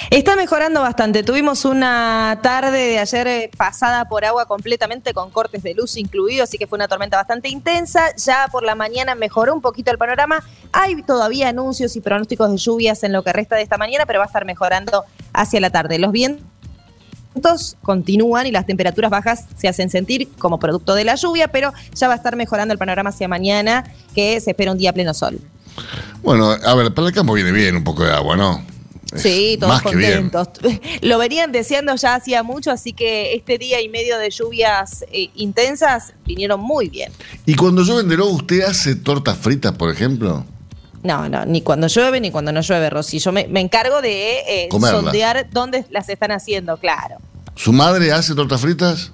Está mejorando bastante. Tuvimos una tarde de ayer eh, pasada por agua completamente con cortes de luz incluidos, así que fue una tormenta bastante intensa. Ya por la mañana mejoró un poquito el panorama. Hay todavía anuncios y pronósticos de lluvias en lo que resta de esta mañana, pero va a estar mejorando hacia la tarde. Los vientos continúan y las temperaturas bajas se hacen sentir como producto de la lluvia, pero ya va a estar mejorando el panorama hacia mañana, que se espera un día pleno sol. Bueno, a ver, para el campo viene bien un poco de agua, ¿no? Sí, todos contentos. Lo venían deseando ya hacía mucho, así que este día y medio de lluvias eh, intensas vinieron muy bien. Y cuando llueve en Deró, ¿usted hace tortas fritas, por ejemplo? No, no, ni cuando llueve ni cuando no llueve, Rosy. Yo me, me encargo de eh, sondear dónde las están haciendo, claro. ¿Su madre hace tortas fritas?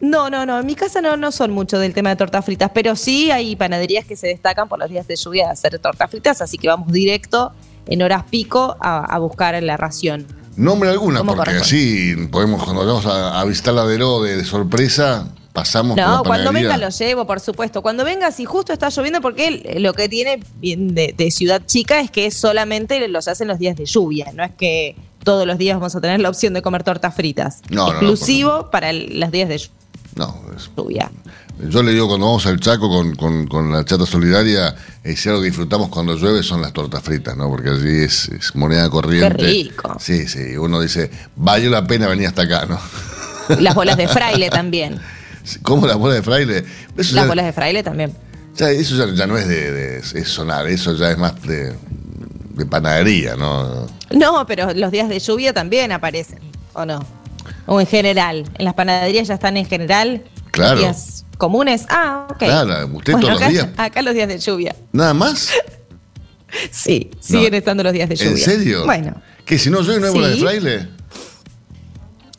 No, no, no. En mi casa no, no son mucho del tema de tortas fritas, pero sí hay panaderías que se destacan por los días de lluvia de hacer tortas fritas, así que vamos directo en horas pico a, a buscar la ración. Nombre alguna, ¿Cómo porque así podemos, cuando vamos a, a visitar la de, de sorpresa, pasamos por No, la cuando venga lo llevo, por supuesto. Cuando venga, si justo está lloviendo, porque él, lo que tiene de, de ciudad chica es que solamente los hacen los días de lluvia. No es que todos los días vamos a tener la opción de comer tortas fritas. No, no, no, Exclusivo para el- los días de lluvia. No, es- lluvia. Yo le digo cuando vamos al Chaco con, con- con la chata solidaria, eh, si algo que disfrutamos cuando llueve son las tortas fritas, ¿no? Porque allí es, es moneda corriente. Qué rico. Sí, sí, uno dice, valió la pena venir hasta acá, ¿no? Las bolas de fraile también. ¿Cómo las bolas de fraile? Eso, Las ya, bolas de fraile también. ya- eso ya, ya no es de, de- es sonar, eso ya es más de, de panadería, ¿no? No, pero los días de lluvia también aparecen, ¿o no? O en general. En las panaderías ya están en general. Claro. Días comunes. Ah, ok. Claro, usted todos los días. Acá los días de lluvia. ¿Nada más? Sí, siguen estando los días de lluvia. ¿En serio? Bueno. ¿Que si no llueve no hay bola de Sí. fraile?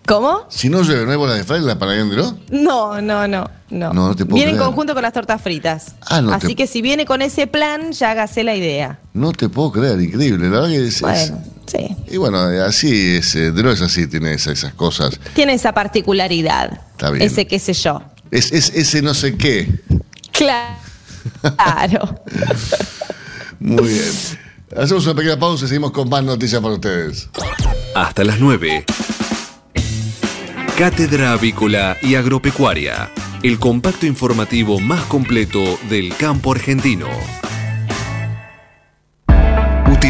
¿Cómo? Si no llueve no hay bola de fraile en la panadería de Deró? No, no, no, no. No, no te puedo viene en conjunto con las tortas fritas. Ah, no Así te- que si viene con ese plan, ya hágase la idea. No te puedo creer, increíble. La verdad que es. es- Bueno, sí. y bueno, así es. eh, Deró es así, tiene esas, esas cosas. Tiene esa particularidad. Está bien. Ese qué sé yo. Es, es ese no sé qué. Claro. Muy bien. Hacemos una pequeña pausa y seguimos con más noticias para ustedes. Hasta las 9. Cátedra Avícola y Agropecuaria, el compacto informativo más completo del campo argentino.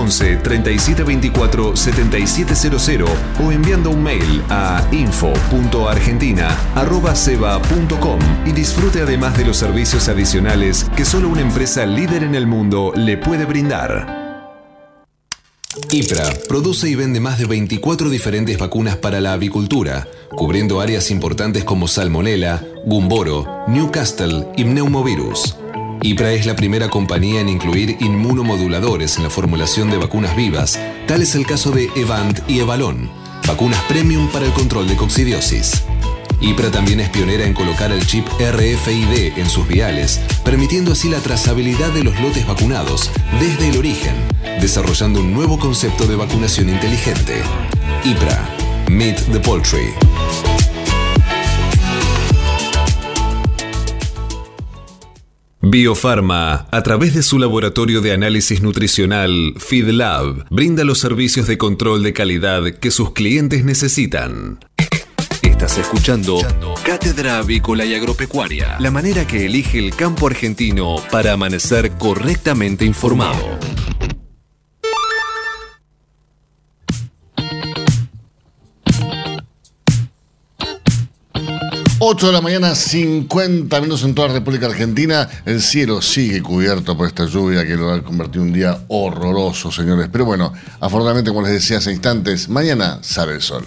11 37 24 7700 o enviando un mail a info.argentina.ceba.com y disfrute además de los servicios adicionales que solo una empresa líder en el mundo le puede brindar. IPRA produce y vende más de 24 diferentes vacunas para la avicultura, cubriendo áreas importantes como Salmonella, Gumboro, Newcastle y Pneumovirus. IPRA es la primera compañía en incluir inmunomoduladores en la formulación de vacunas vivas, tal es el caso de Evant y Evalon, vacunas premium para el control de coccidiosis. IPRA también es pionera en colocar el chip RFID en sus viales, permitiendo así la trazabilidad de los lotes vacunados desde el origen, desarrollando un nuevo concepto de vacunación inteligente. IPRA, Meet the Poultry. Biofarma, a través de su laboratorio de análisis nutricional FeedLab, brinda los servicios de control de calidad que sus clientes necesitan. Estás escuchando Cátedra Avícola y Agropecuaria, la manera que elige el campo argentino para amanecer correctamente informado. 8 de la mañana, 50 minutos en toda la República Argentina. El cielo sigue cubierto por esta lluvia que lo ha convertido en un día horroroso, señores. Pero bueno, afortunadamente, como les decía hace instantes, mañana sale el sol.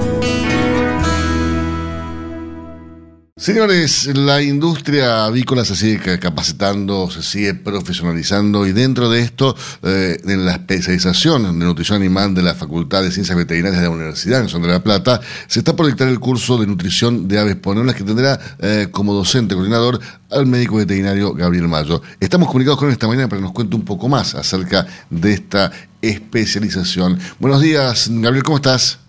Señores, la industria avícola se sigue capacitando, se sigue profesionalizando y dentro de esto, eh, en la especialización de nutrición animal de la Facultad de Ciencias Veterinarias de la Universidad en de La Plata, se está por dictar el curso de nutrición de aves ponedoras que tendrá eh, como docente coordinador al médico veterinario Gabriel Mayo. Estamos comunicados con él esta mañana para que nos cuente un poco más acerca de esta especialización. Buenos días, Gabriel, ¿cómo estás?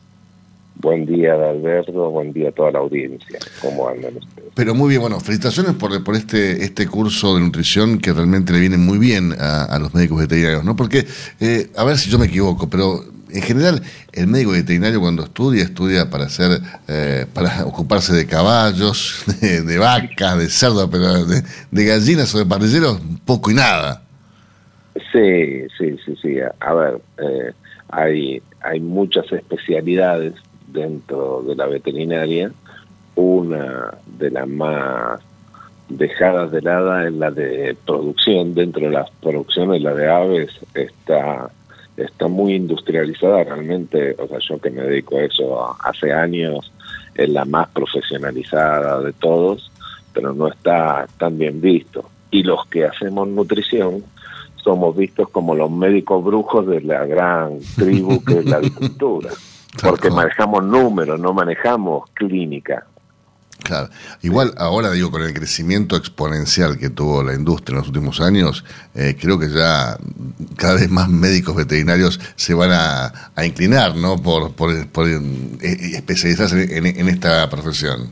Buen día, Alberto. Buen día a toda la audiencia. ¿Cómo andan ustedes? Pero muy bien, bueno, felicitaciones por, por este, este curso de nutrición que realmente le viene muy bien a, los médicos veterinarios, ¿no? Porque, eh, a ver si yo me equivoco, pero en general el médico veterinario cuando estudia, estudia para hacer, eh, para ocuparse de caballos, de, vacas, de cerdos, pero de, gallinas o de parrilleros, poco y nada. Sí, sí, sí, sí. A ver, eh, hay, hay muchas especialidades dentro de la veterinaria, una de las más dejadas de lado es la de producción. Dentro de las producciones, la de aves está, está muy industrializada realmente. O sea, yo que me dedico a eso hace años, es la más profesionalizada de todos, pero no está tan bien visto. Y los que hacemos nutrición somos vistos como los médicos brujos de la gran tribu que es la agricultura. Porque manejamos números, no manejamos clínica. Claro. Igual ahora digo, con el crecimiento exponencial que tuvo la industria en los últimos años, eh, creo que ya cada vez más médicos veterinarios se van a, inclinar, ¿no? Por, por, eh, especializarse en, esta profesión.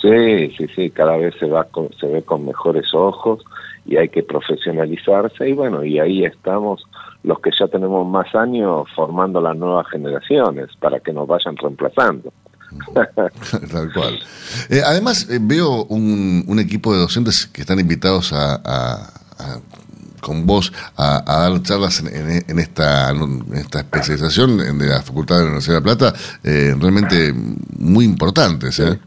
Sí, sí, sí, cada vez se, va se ve con mejores ojos y hay que profesionalizarse y bueno, y ahí estamos los que ya tenemos más años formando las nuevas generaciones para que nos vayan reemplazando. Tal cual. Eh, además, eh, veo un, un, equipo de docentes que están invitados a, con vos a, dar charlas en, esta, esta especialización de la Facultad de la Universidad de La Plata, eh, realmente muy importantes. ¿eh?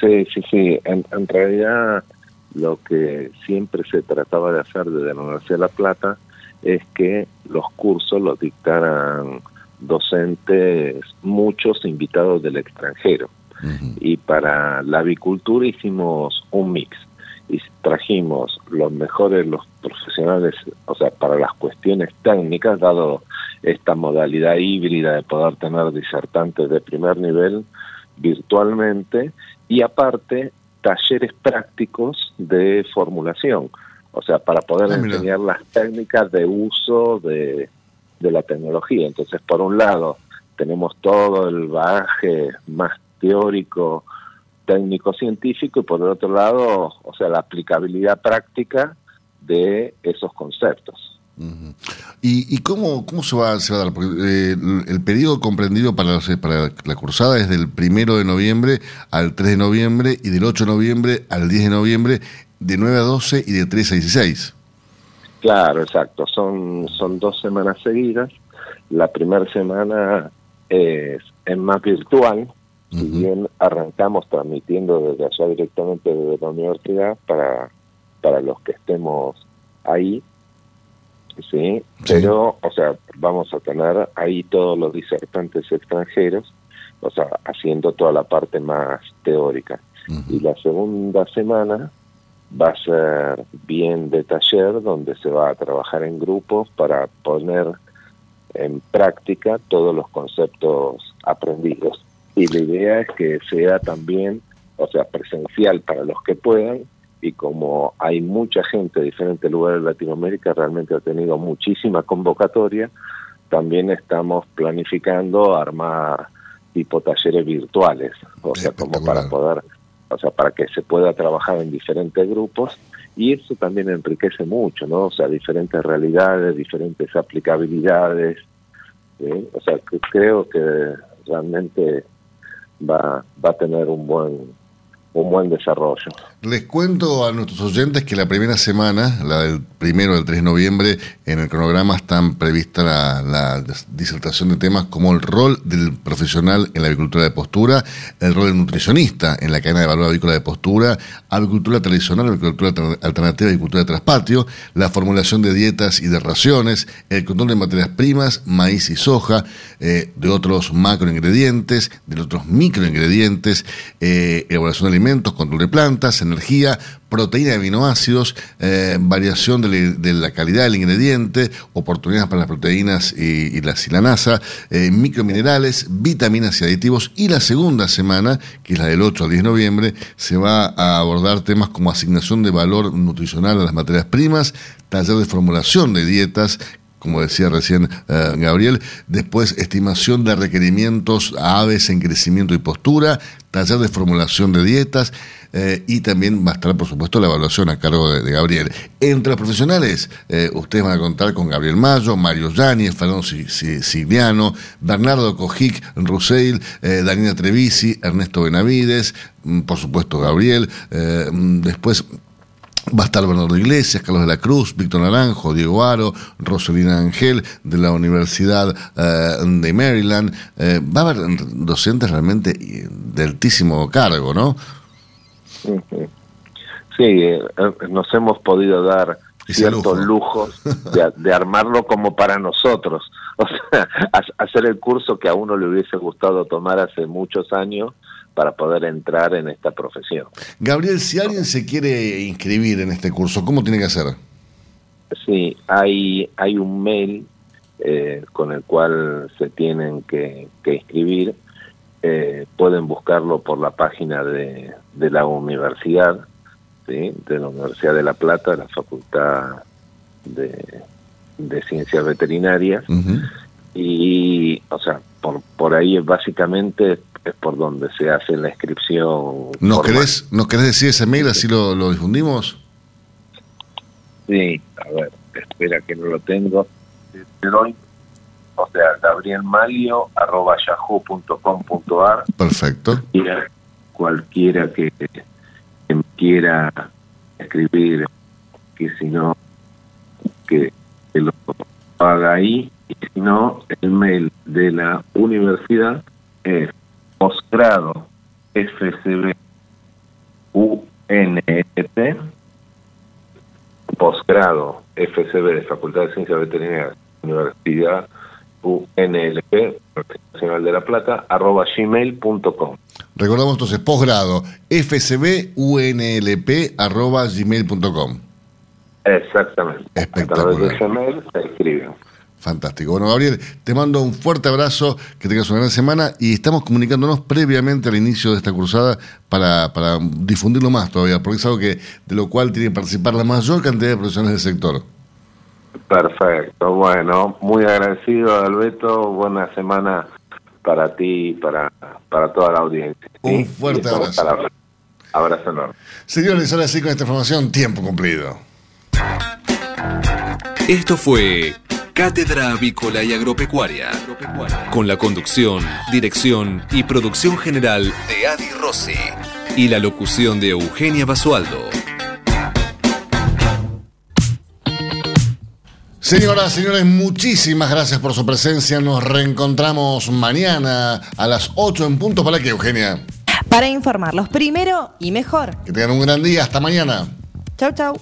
Sí, sí, sí. En, en, realidad, lo que siempre se trataba de hacer desde la Universidad de La Plata es que los cursos los dictaran docentes, muchos invitados del extranjero. Y para la avicultura hicimos un mix. Y trajimos los mejores, los profesionales, o sea, para las cuestiones técnicas, dado esta modalidad híbrida de poder tener disertantes de primer nivel virtualmente, y aparte talleres prácticos de formulación o sea, para poder ah, enseñar las técnicas de uso de, la tecnología. Entonces, por un lado, tenemos todo el bagaje más teórico, técnico, científico, y por el otro lado, o sea, la aplicabilidad práctica de esos conceptos. ¿Y, cómo, cómo se, va, se va a dar? Porque, eh, el, periodo comprendido para, para la cursada es del primero de noviembre al 3 de noviembre y del 8 de noviembre al 10 de noviembre de 9 a 12 y de 3 a 16. Claro, exacto. Son, son dos semanas seguidas. La primera semana es, más virtual, si bien arrancamos transmitiendo desde allá directamente desde la universidad para, para los que estemos ahí, ¿sí? Pero, o sea, vamos a tener ahí todos los disertantes extranjeros, o sea, haciendo toda la parte más teórica. Y la segunda semana va a ser bien de taller donde se va a trabajar en grupos para poner en práctica todos los conceptos aprendidos. Y la idea es que sea también o sea, presencial para los que puedan, y como hay mucha gente de diferentes lugares de Latinoamérica, realmente ha tenido muchísima convocatoria, también estamos planificando armar tipo talleres virtuales, o sea, como para poder, o sea, para que se pueda trabajar en diferentes grupos y eso también enriquece mucho, ¿no? O sea, diferentes realidades, diferentes aplicabilidades, o sea, que creo que realmente va, va a tener un buen un buen desarrollo. Les cuento a nuestros oyentes que la primera semana, la del primero del 3 de noviembre, en el cronograma están prevista la, disertación de temas como el rol del profesional en la agricultura de postura, el rol del nutricionista en la cadena de valor avícola de postura, agricultura tradicional, agricultura alternativa agricultura de traspatio, la formulación de dietas y de raciones, el control de materias primas, maíz y soja, eh, de otros macroingredientes, de otros microingredientes, eh, elaboración de alimentos, control de plantas, energía, proteína de aminoácidos, eh, variación de, la calidad del ingrediente, oportunidades para las proteínas y, la silanasa, eh, microminerales, vitaminas y aditivos. Y la segunda semana, que es la del 8 al 10 de noviembre, se va a abordar temas como asignación de valor nutricional a las materias primas, taller de formulación de dietas, como decía recién eh, Gabriel, después estimación de requerimientos a aves en crecimiento y postura, taller de formulación de dietas eh, y también va a estar, por supuesto, la evaluación a cargo de, Gabriel. Entre los profesionales, eh, ustedes van a contar con Gabriel Mayo, Mario Yáñez, Fernando Silviano, Bernardo Cojic, Ruseil, Daniela Trevisi, Ernesto Benavides, mm, por supuesto Gabriel, mm, después Va a estar Bernardo Iglesias, Carlos de la Cruz, Víctor Naranjo, Diego Aro, Rosalina Ángel de la Universidad eh, de Maryland. Eh, va a haber docentes realmente de altísimo cargo, ¿no? Sí, eh, nos hemos podido dar ciertos lujos de, de, armarlo como para nosotros. O sea, hacer el curso que a uno le hubiese gustado tomar hace muchos años para poder entrar en esta profesión. Gabriel, si alguien se quiere inscribir en este curso, ¿cómo tiene que hacer? Sí, hay, hay un mail eh, con el cual se tienen que, inscribir. Eh, pueden buscarlo por la página de, de la universidad, ¿sí? de la Universidad de La Plata, la Facultad de, de Ciencias Veterinarias. Y, o sea, por, por ahí es básicamente es por donde se hace la inscripción. ¿Nos querés, ¿Nos querés decir ese mail así lo, lo difundimos? Sí, a ver, espera que no lo tengo. O sea, gabrielmalio arroba yahoo.com.ar. Perfecto. Cualquiera que, quiera escribir, que si no, que, que lo haga ahí, y si no, el mail de la universidad es posgrado FCB UNET, posgrado FCB de Facultad de Ciencias Veterinarias, Universidad UNLP, Nacional de La Plata, arroba gmail.com. Recordamos entonces, posgrado FCB UNLP, arroba gmail.com. Exactamente. Espectacular. A Gmail se escriben. Fantástico. Bueno, Gabriel, te mando un fuerte abrazo, que tengas una gran semana y estamos comunicándonos previamente al inicio de esta cruzada para, para difundirlo más todavía, porque es algo que de lo cual tiene que participar la mayor cantidad de profesionales del sector. Perfecto, bueno, muy agradecido, Alberto, buena semana para ti y para, para toda la audiencia. Un fuerte abrazo. Abrazo enorme. Señores, ahora sí con esta información, tiempo cumplido. Esto fue Cátedra Avícola y Agropecuaria. Con la conducción, dirección y producción general de Adi Rossi. Y la locución de Eugenia Basualdo. Señoras, señores, muchísimas gracias por su presencia. Nos reencontramos mañana a las 8 en punto. ¿Para qué, Eugenia? Para informarlos primero y mejor. Que tengan un gran día. Hasta mañana. Chau, chau.